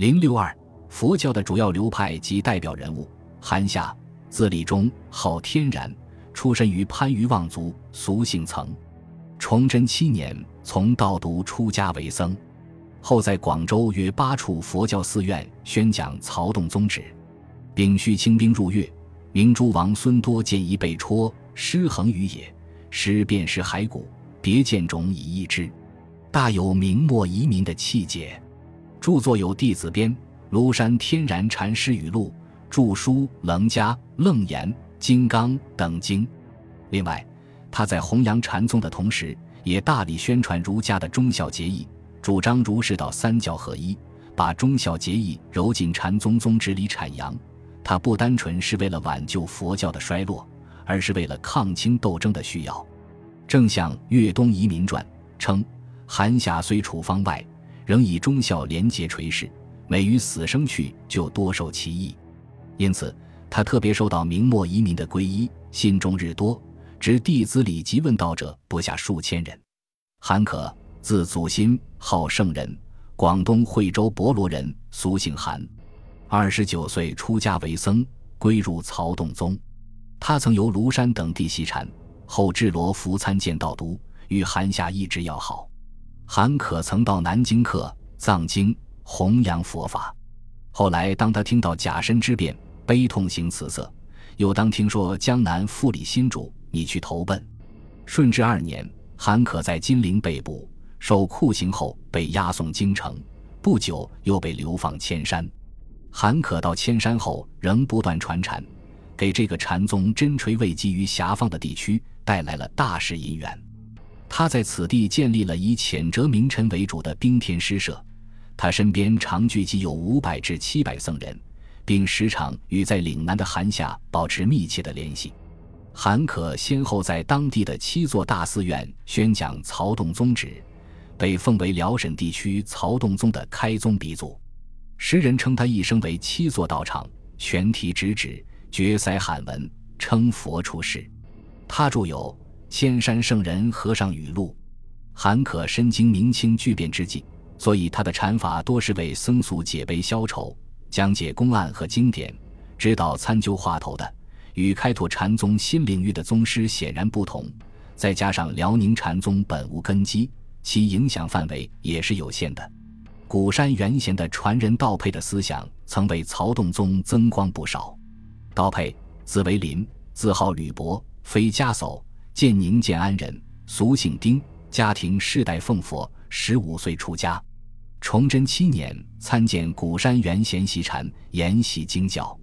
零六二，佛教的主要流派及代表人物：韩夏，字立中，号天然，出身于番禺望族，俗姓曾。崇祯七年，从道读出家为僧，后在广州约八处佛教寺院宣讲曹洞宗旨。丙戌清兵入粤，明珠王孙多见一被戳，尸横于野，尸便是骸骨，别见种以医之，大有明末移民的气节。著作有《弟子编》《庐山天然禅师语录》著书《楞伽》《楞严》《金刚》等经。另外，他在弘扬禅宗的同时，也大力宣传儒家的忠孝节义，主张儒释道三教合一，把忠孝节义揉进禅宗宗旨里阐扬。他不单纯是为了挽救佛教的衰落，而是为了抗清斗争的需要。正像《粤东移民传》称：“韩夏虽处方外，仍以忠孝廉洁垂世，每于死生去，就多受其益。”因此，他特别受到明末移民的皈依，信众日多，执弟子礼及问道者不下数千人。韩可，字祖新，号圣人，广东惠州博罗人，俗姓韩。二十九岁出家为僧，归入曹洞宗。他曾由庐山等地习禅，后至罗浮参见道都，与韩夏一直要好。韩可曾到南京客藏经，弘扬佛法。后来，当他听到甲申之变，悲痛形辞色；又当听说江南复立新主，你去投奔。顺治二年，韩可在金陵被捕，受酷刑后被押送京城，不久又被流放千山。韩可到千山后，仍不断传禅，给这个禅宗真垂位基于遐方的地区带来了大事姻缘。他在此地建立了以谴责名臣为主的冰天诗社，他身边常聚集有五百至七百僧人，并时常与在岭南的韩夏保持密切的联系。韩可先后在当地的七座大寺院宣讲曹洞宗旨，被奉为辽沈地区曹洞宗的开宗鼻祖。时人称他一生为七座道场，全题直指，绝塞罕文，称佛出世。他著有《千山圣人和尚语录》。韩可身经明清巨变之际，所以他的禅法多是为僧俗解悲消愁，讲解公案和经典，指导参究话头的，与开拓禅宗新领域的宗师显然不同。再加上辽宁禅宗本无根基，其影响范围也是有限的。古山元贤的传人道佩的思想，曾为曹洞宗增光不少。道佩，字为林，字号吕伯，非家叟，建宁建安人，俗姓丁，家庭世代奉佛，十五岁出家。崇祯七年参见古山元贤习禅，研习经教。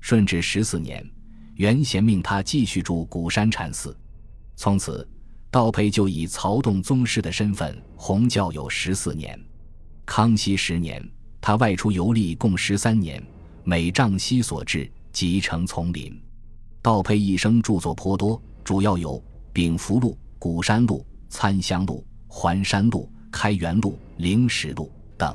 顺治十四年，元贤命他继续住古山禅寺，从此道培就以曹洞宗师的身份弘教有十四年。康熙十年，他外出游历共十三年，每丈西所至，即成丛林。道培一生著作颇多，主要有《丙福录》《古山路》《参香路》《环山路》《开元路》《灵石路》等。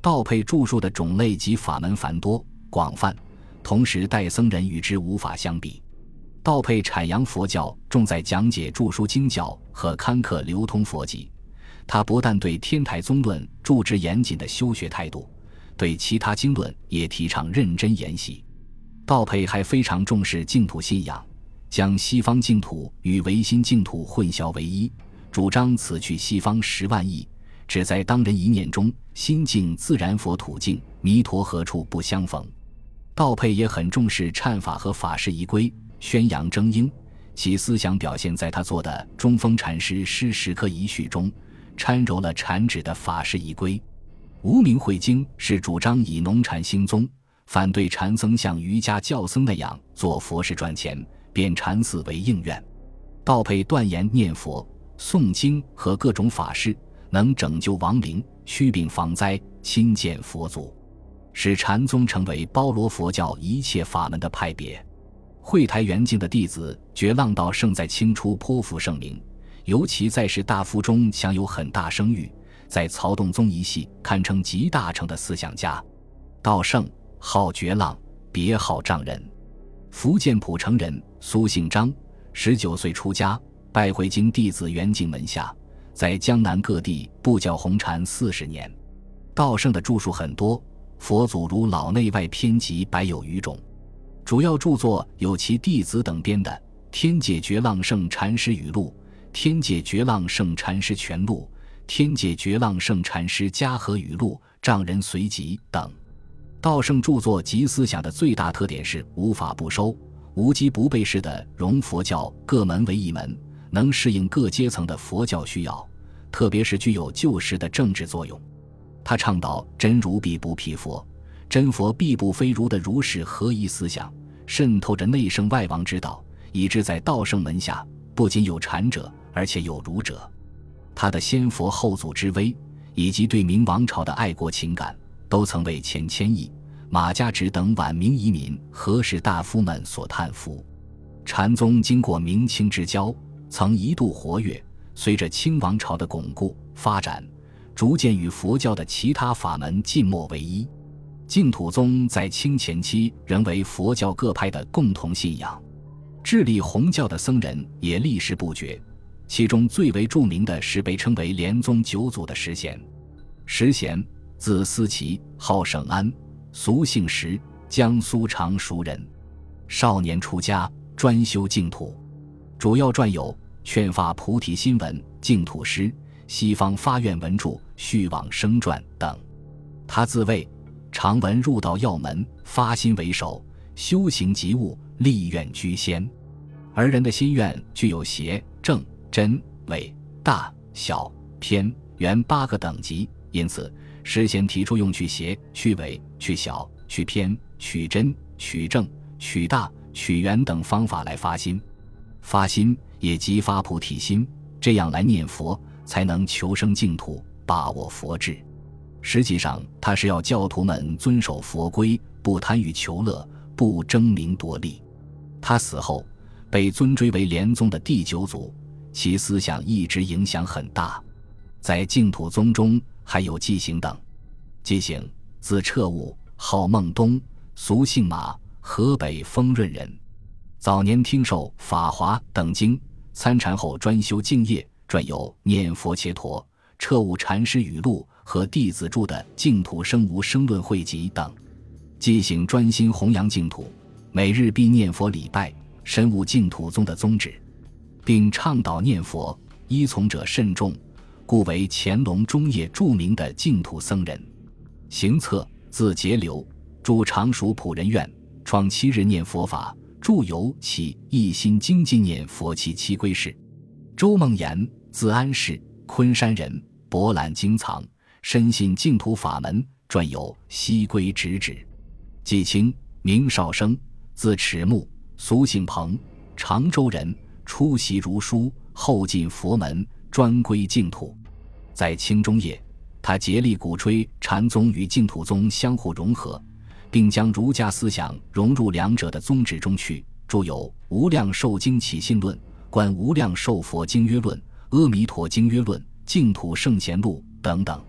道配著述的种类及法门繁多广泛，同时代僧人与之无法相比。道配阐扬佛教，重在讲解著书经教和刊刻流通佛籍。他不但对天台宗论注之严谨的修学态度，对其他经论也提倡认真研习。道配还非常重视净土信仰，将西方净土与唯心净土混淆为一，主张此去西方十万亿，只在当人一念中心境自然佛土境，弥陀何处不相逢。道佩也很重视忏法和法事仪规，宣扬正应，其思想表现在他做的中峰禅师诗石刻遗序中。掺揉了禅旨的法事仪规，《无名慧经》是主张以农禅兴宗，反对禅僧像瑜伽教僧那样做佛事赚钱，便禅寺为应愿。道配断言念佛、诵经和各种法事能拯救亡灵、驱病防灾、亲见佛祖，使禅宗成为包罗佛教一切法门的派别。慧台圆净的弟子觉浪道胜在清初颇负盛名。尤其在士大夫中享有很大声誉，在曹洞宗一系堪称集大成的思想家。道圣号觉浪，别号丈人，福建浦城人，苏姓张，十九岁出家，拜会经弟子圆净门下，在江南各地布教红禅四十年。道圣的著述很多，佛祖如老内外偏集百有余种。主要著作有其弟子等编的《天界觉浪圣禅师语录》《天界觉浪圣禅师全录》《天界觉浪圣禅师家和语录》《丈人随集》等。道圣著作及思想的最大特点是无法不收、无机不备式的融佛教各门为一门，能适应各阶层的佛教需要，特别是具有救世的政治作用。他倡导真如必不辟佛。真佛必不非如的如是合一思想，渗透着内圣外王之道，以致在道圣门下不仅有禅者，而且有儒者。他的先佛后祖之威，以及对明王朝的爱国情感，都曾为钱谦益、马家直等晚明遗民和士大夫们所叹服。禅宗经过明清之交，曾一度活跃，随着清王朝的巩固发展，逐渐与佛教的其他法门尽没为一。净土宗在清前期仍为佛教各派的共同信仰，智利红教的僧人也历时不绝。其中最为著名的是被称为莲宗九祖的石贤。石贤字思齐，号省安，俗姓石，江苏常熟人。少年出家，专修净土，主要撰有《劝发菩提心文》《净土诗》《西方发愿文著》《续往生传》等。他自谓。常闻入道要门，发心为首，修行即悟，立愿居先。而人的心愿具有邪、正、真、伪、大、小、偏、圆八个等级，因此师贤提出用去邪、去伪、去小、去偏、取真、取正、取大、取圆等方法来发心。发心也即发菩提心，这样来念佛，才能求生净土，把握佛智。实际上，他是要教徒们遵守佛规，不贪欲求乐，不争名夺利。他死后被尊追为莲宗的第九祖，其思想一直影响很大。在净土宗中，还有纪行等。纪行，字彻悟，号孟东，俗姓马，河北丰润人。早年听受《法华》等经，参禅后专修净业，撰有《念佛切陀》《彻悟禅师语录》。和弟子著的《净土生无生论汇集》等，即行专心弘扬净土，每日必念佛礼拜，深悟净土宗的宗旨，并倡导念佛，依从者慎重，故为乾隆中叶著名的净土僧人。行策字节流，住常熟普仁院，创七日念佛法，著有起一心精进念佛七七归式。周梦言，字安世，昆山人，博览经藏。深信净土法门，撰有《西归直旨》。季清，名少生，字迟木，俗姓彭，常州人。初习儒书，后进佛门，专归净土。在清中叶，他竭力鼓吹禅宗与净土宗相互融合，并将儒家思想融入两者的宗旨中去，著有《无量寿经起信论》《观无量寿佛经约论》《阿弥陀经约论》《净土圣贤录》等等。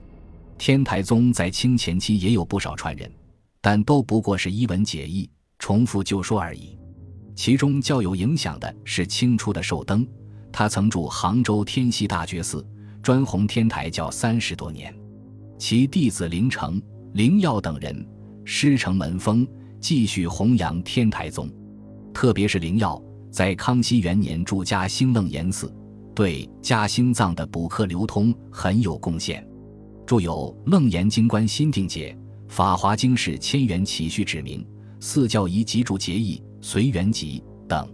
天台宗在清前期也有不少传人，但都不过是一文解义、重复旧说而已。其中较有影响的是清初的寿灯，他曾住杭州天溪大觉寺，专弘天台教三十多年。其弟子灵成、灵耀等人师承门风，继续弘扬天台宗。特别是灵耀，在康熙元年住嘉兴楞严寺，对嘉兴藏的补课流通很有贡献。著有《楞严经观心定解》《法华经释千元起序指明》《四教仪集注结义》《随缘集》等。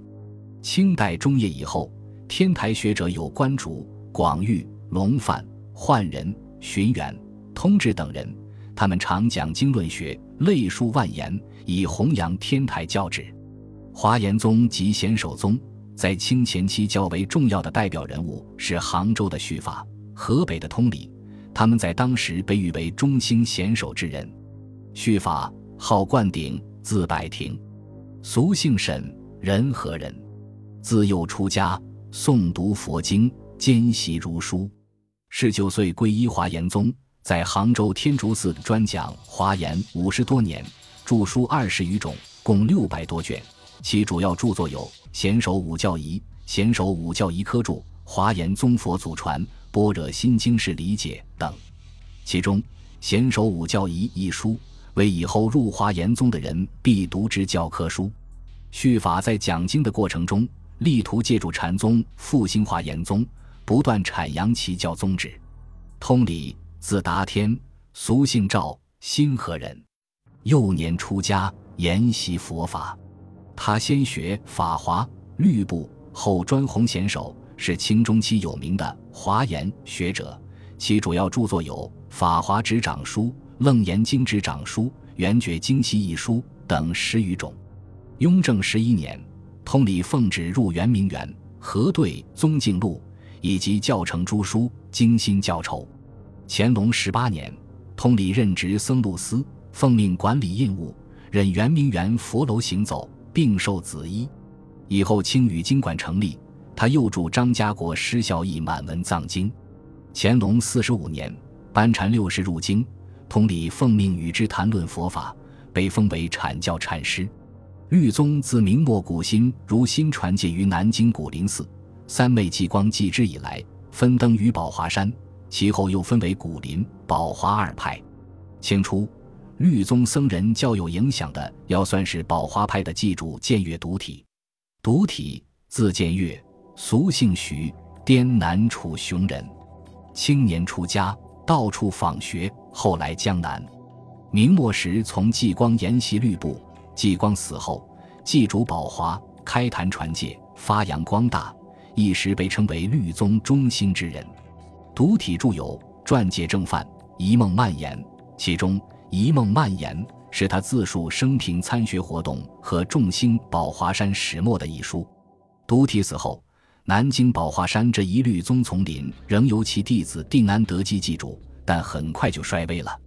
清代中叶以后，天台学者有关主、广玉、龙范、焕仁、寻源、通志等人，他们常讲经论学，类述万言，以弘扬天台教旨。华严宗及显首宗在清前期较为重要的代表人物是杭州的续法、河北的通理。他们在当时被誉为中兴贤首之人。续法号灌顶，字百庭，俗姓沈，仁和人。自幼出家，诵读佛经，兼习儒书。十九岁皈依华严宗，在杭州天竺寺专讲华严五十多年，著书二十余种，共六百多卷。其主要著作有《贤首五教仪》《贤首五教仪科注》《华严宗佛祖传》。《般若心经》释理解等，其中《贤首五教仪》一书为以后入华严宗的人必读之教科书。续法在讲经的过程中，力图借助禅宗复兴华严宗，不断阐扬其教宗旨。通礼，字达天，俗姓赵，新河人。幼年出家，研习佛法。他先学法华、律部，后专弘贤手，是清中期有名的华严学者。其主要著作有《法华执掌书》《楞严经执掌书》《圆觉经析一书》等十余种。雍正十一年，通礼奉旨入圆明园，核对《宗敬录》以及教程诸书，精心校筹。乾隆十八年，通礼任职僧录司，奉命管理印务，任圆明园佛楼行走，并授紫衣。以后清语经馆成立，他又助张家国施孝义满文藏经。乾隆四十五年，班禅六世入京，通礼奉命与之谈论佛法，被封为阐教禅师。律宗自明末古心如新传戒于南京古林寺，三昧继光继之以来，分登于宝华山，其后又分为古林、宝华二派。清初，律宗僧人较有影响的，要算是宝华派的继主建岳独体。独体字建岳，俗姓徐，滇南楚雄人。青年出家，到处访学。后来江南，明末时从继光研习律部。继光死后，继主宝华开坛传戒，发扬光大，一时被称为律宗中兴之人。独体著有《传戒正范》《一梦蔓延》，其中《一梦蔓延》是他自述生平参学活动和众兴宝华山始末的一书。独体死后。南京宝华山这一律宗丛林仍由其弟子定安德基继主，但很快就衰微了。